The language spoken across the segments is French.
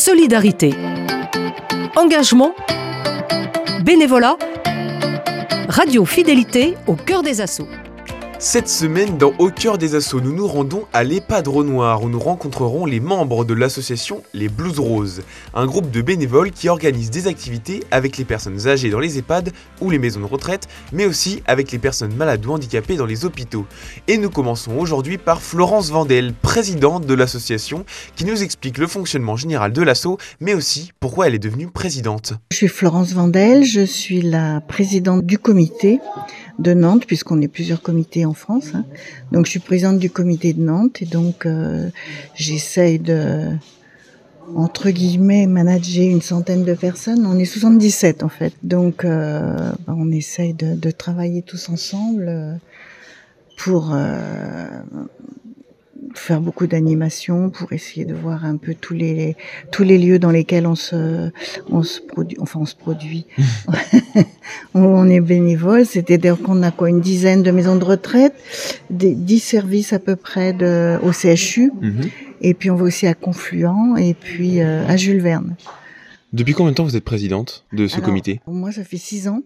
solidarité, engagement, bénévolat, radio fidélité au cœur des assauts. Cette semaine, dans Au cœur des assauts, nous nous rendons à l'EHPAD Noir où nous rencontrerons les membres de l'association Les Blues Roses, un groupe de bénévoles qui organise des activités avec les personnes âgées dans les EHPAD ou les maisons de retraite, mais aussi avec les personnes malades ou handicapées dans les hôpitaux. Et nous commençons aujourd'hui par Florence Vandel, présidente de l'association, qui nous explique le fonctionnement général de l'asso, mais aussi pourquoi elle est devenue présidente. Je suis Florence Vandel, je suis la présidente du comité de Nantes, puisqu'on est plusieurs comités en France. Hein. Donc je suis présidente du comité de Nantes et donc euh, j'essaye de, entre guillemets, manager une centaine de personnes. On est 77 en fait. Donc euh, bah, on essaye de, travailler tous ensemble euh, pour faire beaucoup d'animations pour essayer de voir un peu tous les tous les lieux dans lesquels on se on se produit enfin on se produit. On est bénévole. C'est-à-dire qu'on a quoi une dizaine de maisons de retraite des dix services à peu près de au CHU mhm. et puis on va aussi à Confluent et puis euh, à Jules Verne. Depuis combien de temps vous êtes présidente de ce comité? moi ça fait six ans.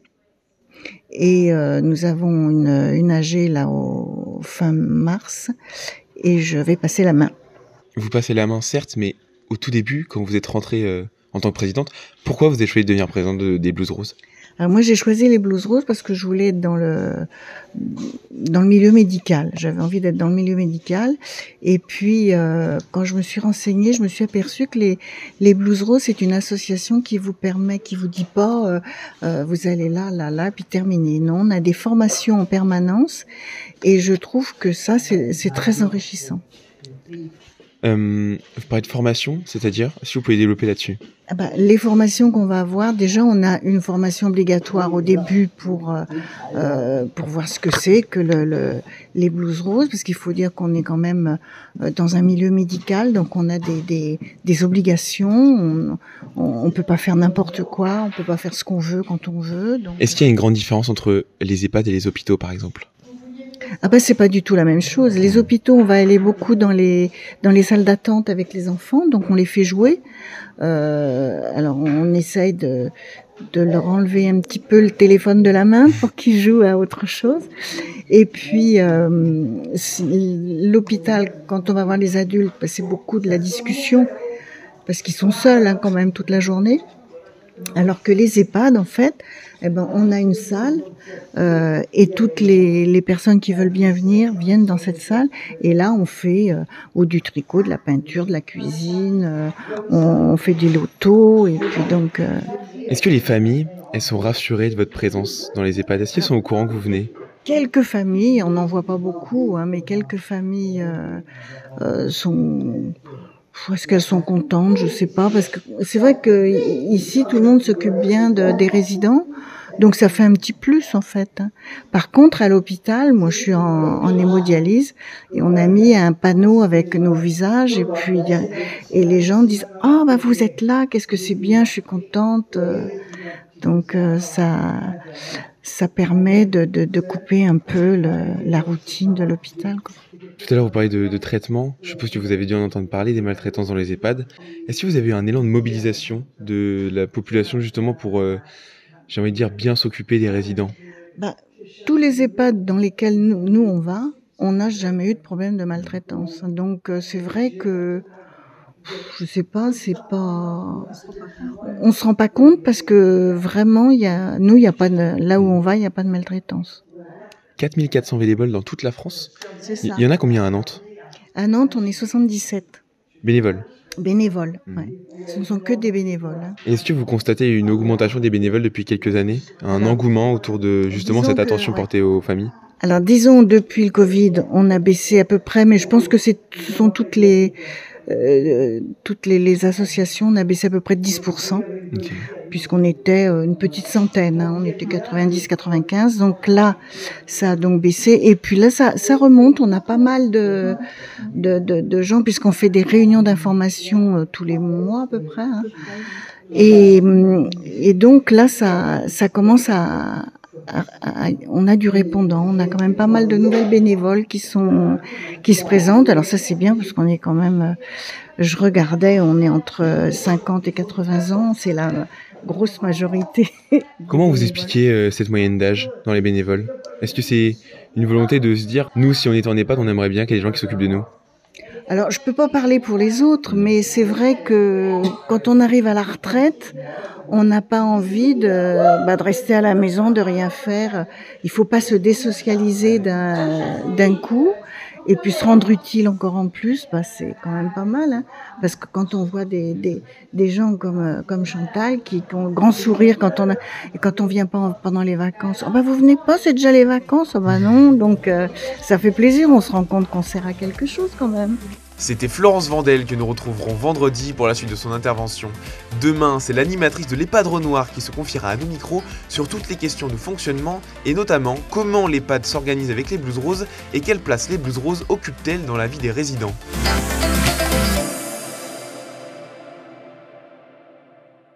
Et euh, nous avons une, une AG là au fin mars et je vais passer la main. Vous passez la main, certes, mais au tout début, quand vous êtes rentrée euh, en tant que présidente, pourquoi vous avez choisi de devenir présidente des Blues Roses? Alors moi j'ai choisi les Blues Roses parce que je voulais être dans le dans le milieu médical. J'avais envie d'être dans le milieu médical. Et puis euh, quand je me suis renseignée, je me suis aperçue que les les Blues Roses c'est une association qui vous permet, qui vous dit pas euh, euh, vous allez là là là puis terminer. Non, on a des formations en permanence et je trouve que ça c'est très enrichissant. Euh, vous parlez de formation, c'est-à-dire, si vous pouvez développer là-dessus ah bah, Les formations qu'on va avoir, déjà, on a une formation obligatoire au début pour euh, euh pour voir ce que c'est que le, le, les blues roses, parce qu'il faut dire qu'on est quand même dans un milieu médical, donc on a des, des, des obligations, on, on, peut pas faire n'importe quoi, on peut pas faire ce qu'on veut quand on veut. Est-ce qu'il y a une grande différence entre les EHPAD et les hôpitaux, par exemple? Ah bah c'est pas du tout la même chose. Les hôpitaux, on va aller beaucoup dans les dans les salles d'attente avec les enfants, donc on les fait jouer. Euh, alors on essaye de de leur enlever un petit peu le téléphone de la main pour qu'ils jouent à autre chose. Et puis euh, l'hôpital, quand on va voir les adultes, bah, c'est beaucoup de la discussion parce qu'ils sont seuls hein, quand même toute la journée. Alors que les EHPAD, en fait, eh ben, on a une salle euh, et toutes les, les, personnes qui veulent bien venir viennent dans cette salle. Et là, on fait euh, ou du tricot, de la peinture, de la cuisine, euh, on, fait du loto. Et puis donc. Est-ce que les familles, elles sont rassurées de votre présence dans les EHPAD? Est-ce qu'elles sont au courant que vous venez? Quelques familles, on n'en voit pas beaucoup, hein, mais quelques familles sont est-ce qu'elles sont contentes Je sais pas parce que c'est vrai que ici tout le monde s'occupe bien de, des résidents, donc ça fait un petit plus en fait. Hein. Par contre, à l'hôpital, moi je suis en, hémodialyse et on a mis un panneau avec nos visages et puis et les gens disent ah oh, bah vous êtes là, qu'est-ce que c'est bien, je suis contente. Donc euh, ça ça permet de, de, de couper un peu le, la routine de l'hôpital. Tout à l'heure, vous parlez de, de, traitement. Je suppose que vous avez dû en entendre parler des maltraitances dans les EHPAD. Est-ce que vous avez eu un élan de mobilisation de la population justement pour, euh, j'ai envie de dire, bien s'occuper des résidents? Bah, Tous les EHPAD dans lesquels nous, nous on va, on n'a jamais eu de problème de maltraitance. Donc euh, c'est vrai que je sais pas, c'est pas. On se rend pas compte parce que vraiment, il y a, nous, il y a pas de, là où on va, il y a pas de maltraitance. 4400 bénévoles dans toute la France. Il y en a combien à Nantes? À Nantes, on est 77. Bénévoles. Bénévoles, mmh. ouais. Ce ne sont que des bénévoles. Hein. Est-ce que vous constatez une augmentation des bénévoles depuis quelques années? Un engouement autour de justement cette attention que, ouais. portée aux familles? Alors disons, depuis le Covid, on a baissé à peu près, mais je pense que ce sont toutes les euh, toutes les, les, associations, on a baissé à peu près de 10%, okay. puisqu'on était euh, une petite centaine, hein, on était 90-95, donc là, ça a donc baissé, et puis là, ça, ça remonte, on a pas mal de, de, de, de gens, puisqu'on fait des réunions d'information euh, tous les mois à peu près, hein. et, et donc là, ça, ça commence à, on a du répondant, on a quand même pas mal de nouvelles bénévoles qui sont qui se présentent. Alors ça c'est bien parce qu'on est quand même je regardais, on est entre 50 et 80 ans, c'est la grosse majorité. Comment vous expliquez euh, cette moyenne d'âge dans les bénévoles? Est-ce que c'est une volonté de se dire, nous, si on était en EHPAD, on aimerait bien qu'il y ait des gens qui s'occupent de nous? Alors, je peux pas parler pour les autres, mais c'est vrai que quand on arrive à la retraite, on n'a pas envie de, bah, de rester à la maison, de rien faire. Il faut pas se désocialiser d'un coup. Et puis se rendre utile encore en plus, bah, c'est quand même pas mal. Hein. parce que quand on voit des, des, des gens comme, euh, comme Chantal qui, qui, ont le grand sourire quand on a, et quand on vient pas pendant les vacances, oh bah vous venez pas, c'est déjà les vacances, oh bah non. Donc euh, ça fait plaisir, on se rend compte qu'on sert à quelque chose quand même. C'était Florence Vandel que nous retrouverons vendredi pour la suite de son intervention. Demain, c'est l'animatrice de l'EHPAD Renoir qui se confiera à nos micros sur toutes les questions de fonctionnement et notamment comment l'EHPAD s'organise avec les Blues Roses et quelle place les Blues Roses occupent-elles dans la vie des résidents.